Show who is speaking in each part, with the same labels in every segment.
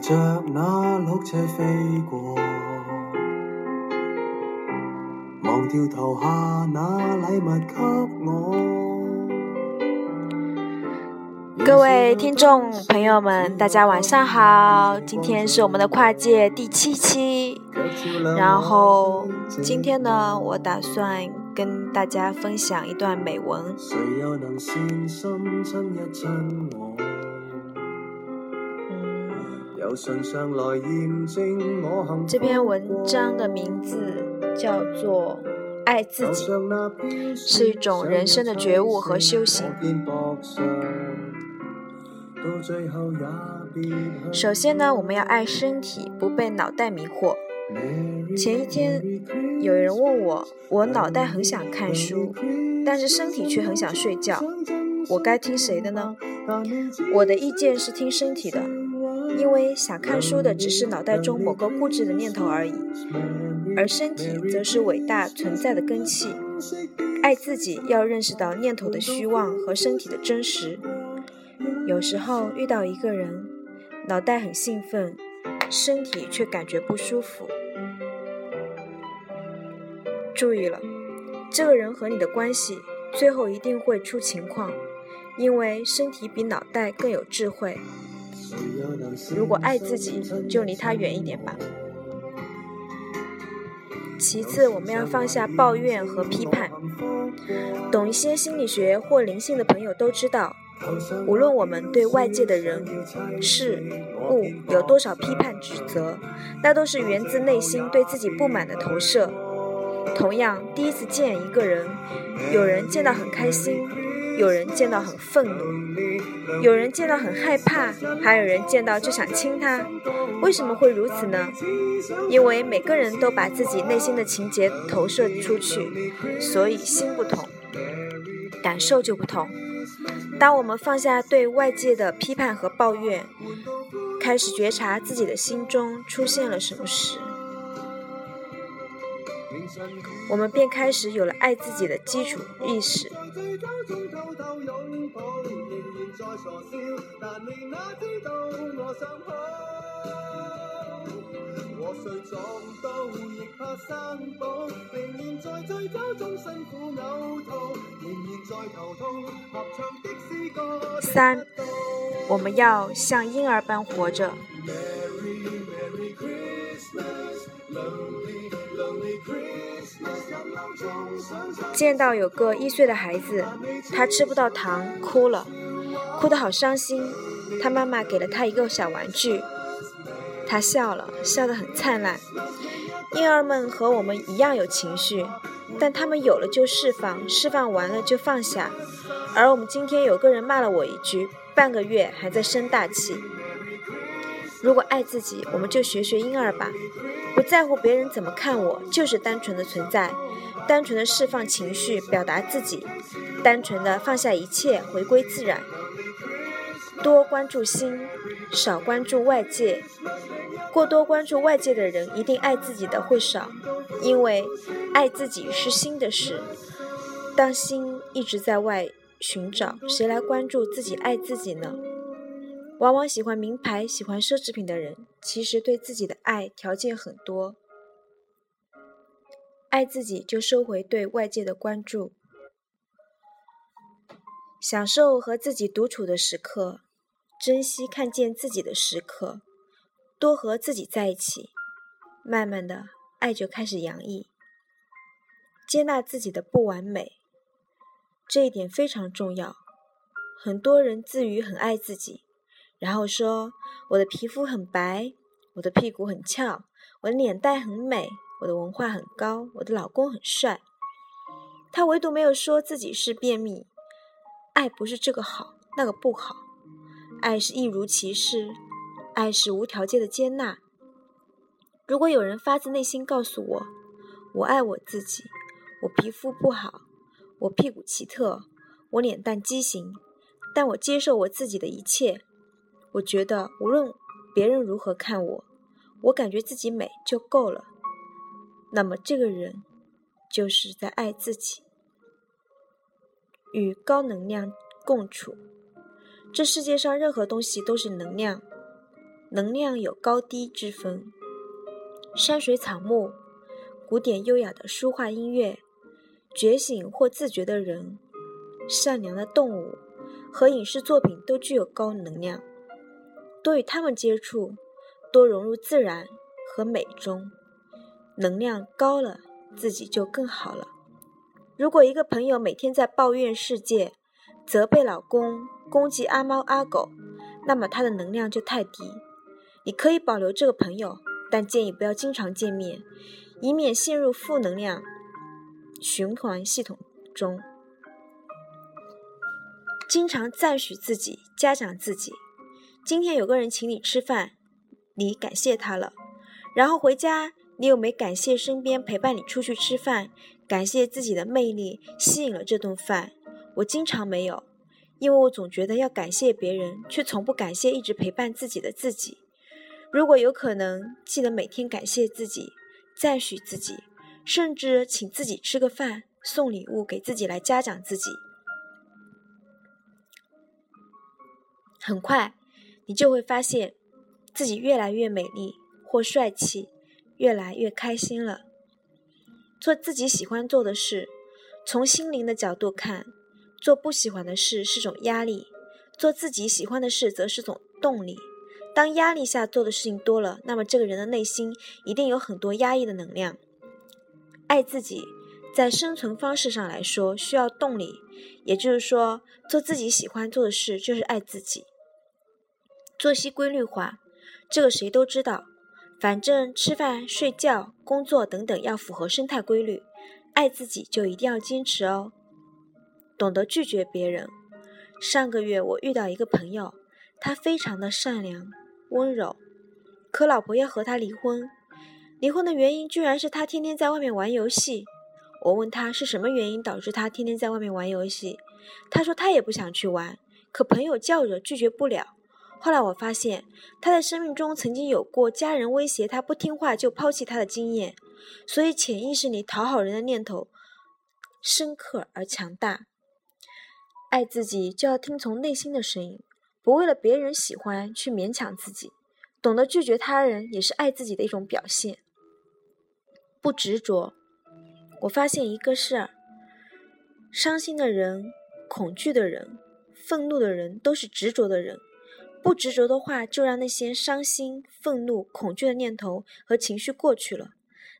Speaker 1: 骑着那绿车飞过，忘掉投下那礼物给我。
Speaker 2: 各位听众朋友们，大家晚上好！今天是我们的跨界第七期，然后今天呢，我打算跟大家分享一段美文。
Speaker 1: 谁又能善心亲一亲我？
Speaker 2: 这篇文章的名字叫做《爱自己》，是一种人生的觉悟和修行。首先呢，我们要爱身体，不被脑袋迷惑。前一天有人问我，我脑袋很想看书，但是身体却很想睡觉，我该听谁的呢？我的意见是听身体的。因为想看书的只是脑袋中某个固执的念头而已，而身体则是伟大存在的根器。爱自己要认识到念头的虚妄和身体的真实。有时候遇到一个人，脑袋很兴奋，身体却感觉不舒服。注意了，这个人和你的关系最后一定会出情况，因为身体比脑袋更有智慧。如果爱自己，就离他远一点吧。其次，我们要放下抱怨和批判。懂一些心理学或灵性的朋友都知道，无论我们对外界的人、事、物有多少批判指责，那都是源自内心对自己不满的投射。同样，第一次见一个人，有人见到很开心。有人见到很愤怒，有人见到很害怕，还有人见到就想亲他。为什么会如此呢？因为每个人都把自己内心的情节投射出去，所以心不同，感受就不同。当我们放下对外界的批判和抱怨，开始觉察自己的心中出现了什么时，我们便开始有了爱自己的基础意识。
Speaker 1: 醉酒中偷偷拥抱，仍然在傻笑。但你哪知道，我想哭。和谁撞到亦怕三步，仍然在醉酒中辛苦呕吐，仍然在头痛。合唱的诗歌
Speaker 2: 三，我们要像婴儿般活着。见到有个一岁的孩子，他吃不到糖，哭了，哭得好伤心。他妈妈给了他一个小玩具，他笑了，笑得很灿烂。婴儿们和我们一样有情绪，但他们有了就释放，释放完了就放下。而我们今天有个人骂了我一句，半个月还在生大气。如果爱自己，我们就学学婴儿吧，不在乎别人怎么看我，就是单纯的存在。单纯的释放情绪，表达自己；单纯的放下一切，回归自然。多关注心，少关注外界。过多关注外界的人，一定爱自己的会少，因为爱自己是心的事。当心一直在外寻找，谁来关注自己爱自己呢？往往喜欢名牌、喜欢奢侈品的人，其实对自己的爱条件很多。爱自己，就收回对外界的关注，享受和自己独处的时刻，珍惜看见自己的时刻，多和自己在一起，慢慢的，爱就开始洋溢。接纳自己的不完美，这一点非常重要。很多人自诩很爱自己，然后说我的皮肤很白，我的屁股很翘，我的脸蛋很美。我的文化很高，我的老公很帅。他唯独没有说自己是便秘。爱不是这个好，那个不好，爱是一如其事，爱是无条件的接纳。如果有人发自内心告诉我，我爱我自己，我皮肤不好，我屁股奇特，我脸蛋畸形，但我接受我自己的一切。我觉得无论别人如何看我，我感觉自己美就够了。那么这个人就是在爱自己，与高能量共处。这世界上任何东西都是能量，能量有高低之分。山水草木。古典优雅的书画音乐，觉醒或自觉的人，善良的动物和影视作品都具有高能量。多与他们接触，多融入自然和美中，能量高了，自己就更好了。如果一个朋友每天在抱怨世界，责备老公，攻击阿猫阿狗，那么他的能量就太低。你可以保留这个朋友，但建议不要经常见面。以免陷入负能量循环系统中。经常赞许自己，嘉奖自己。今天有个人请你吃饭，你感谢他了。然后回家，你有没感谢身边陪伴你出去吃饭，感谢自己的魅力吸引了这顿饭？我经常没有，因为我总觉得要感谢别人，却从不感谢一直陪伴自己的自己。如果有可能，记得每天感谢自己。赞许自己，甚至请自己吃个饭，送礼物给自己来嘉奖自己。很快，你就会发现自己越来越美丽或帅气，越来越开心了。做自己喜欢做的事，从心灵的角度看，做不喜欢的事是种压力；做自己喜欢的事，则是种动力。当压力下做的事情多了，那么这个人的内心一定有很多压抑的能量。爱自己，在生存方式上来说需要动力，也就是说，做自己喜欢做的事就是爱自己。作息规律化，这个谁都知道。反正吃饭、睡觉、工作等等要符合生态规律。爱自己就一定要坚持哦。懂得拒绝别人。上个月我遇到一个朋友，他非常的善良。温柔，可老婆要和他离婚。离婚的原因居然是他天天在外面玩游戏。我问他是什么原因导致他天天在外面玩游戏，他说他也不想去玩，可朋友叫着拒绝不了。后来我发现他在生命中曾经有过家人威胁他不听话就抛弃他的经验，所以潜意识里讨好人的念头深刻而强大。爱自己就要听从内心的声音。不为了别人喜欢去勉强自己，懂得拒绝他人也是爱自己的一种表现。不执着。我发现一个事儿：伤心的人、恐惧的人、愤怒的人都是执着的人。不执着的话，就让那些伤心、愤怒、恐惧的念头和情绪过去了，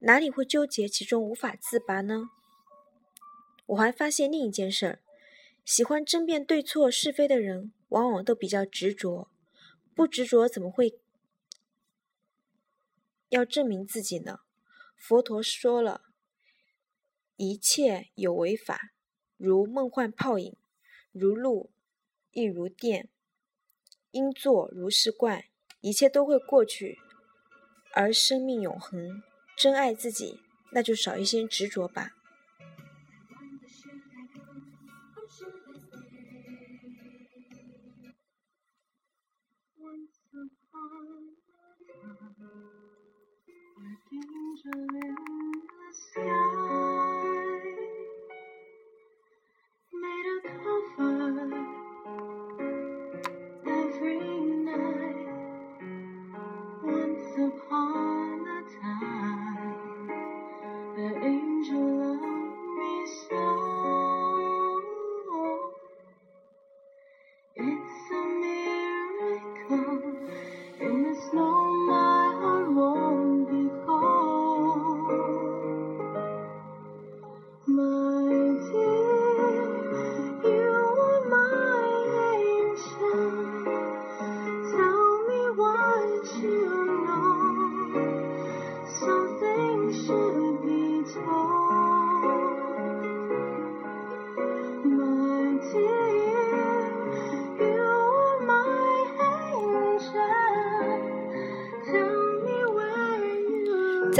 Speaker 2: 哪里会纠结其中无法自拔呢？我还发现另一件事儿：喜欢争辩对错是非的人。往往都比较执着，不执着怎么会要证明自己呢？佛陀说了，一切有为法，如梦幻泡影，如露亦如电，因作如是观一切都会过去而生命永恒珍爱自己那就少一些执着吧。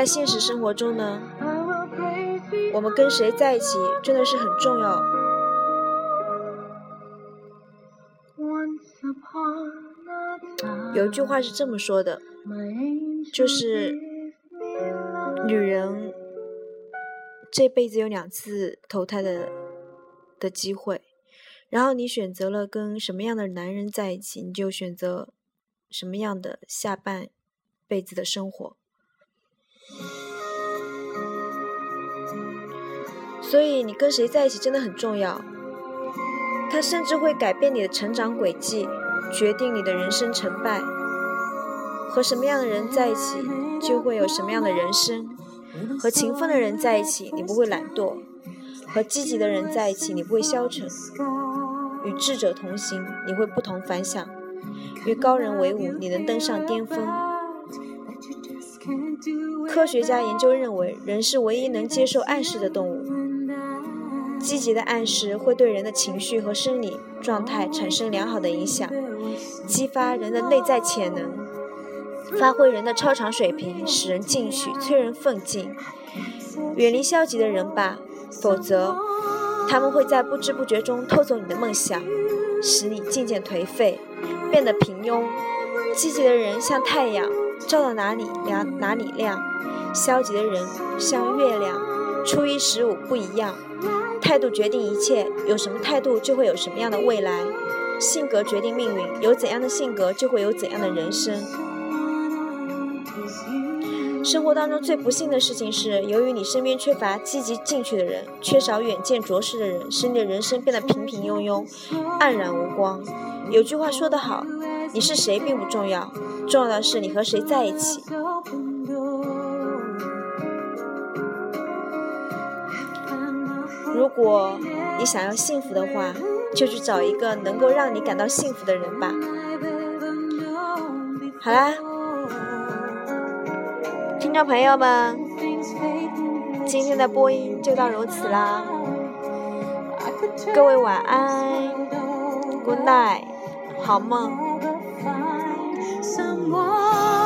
Speaker 2: 在现实生活中呢，我们跟谁在一起真的是很重要。有一句话是这么说的，就是女人这辈子有两次投胎的的机会，然后你选择了跟什么样的男人在一起，你就选择什么样的下半辈子的生活。所以你跟谁在一起真的很重要，他甚至会改变你的成长轨迹，决定你的人生成败。和什么样的人在一起，就会有什么样的人生。和勤奋的人在一起，你不会懒惰；和积极的人在一起，你不会消沉；与智者同行，你会不同凡响；与高人为伍，你能登上巅峰。科学家研究认为，人是唯一能接受暗示的动物。积极的暗示会对人的情绪和生理状态产生良好的影响，激发人的内在潜能，发挥人的超常水平，使人进取，催人奋进。远离消极的人吧，否则他们会在不知不觉中偷走你的梦想，使你渐渐颓废，变得平庸。积极的人像太阳，照到哪里亮哪里亮；消极的人像月亮，初一十五不一样。态度决定一切，有什么态度就会有什么样的未来。性格决定命运，有怎样的性格就会有怎样的人生。生活当中最不幸的事情是，由于你身边缺乏积极进取的人，缺少远见卓识的人，使你的人生变得平平庸庸、黯然无光。有句话说得好，你是谁并不重要，重要的是你和谁在一起。如果你想要幸福的话，就去找一个能够让你感到幸福的人吧。好啦，听众朋友们，今天的播音就到如此啦。各位晚安，Good night，好梦。find someone.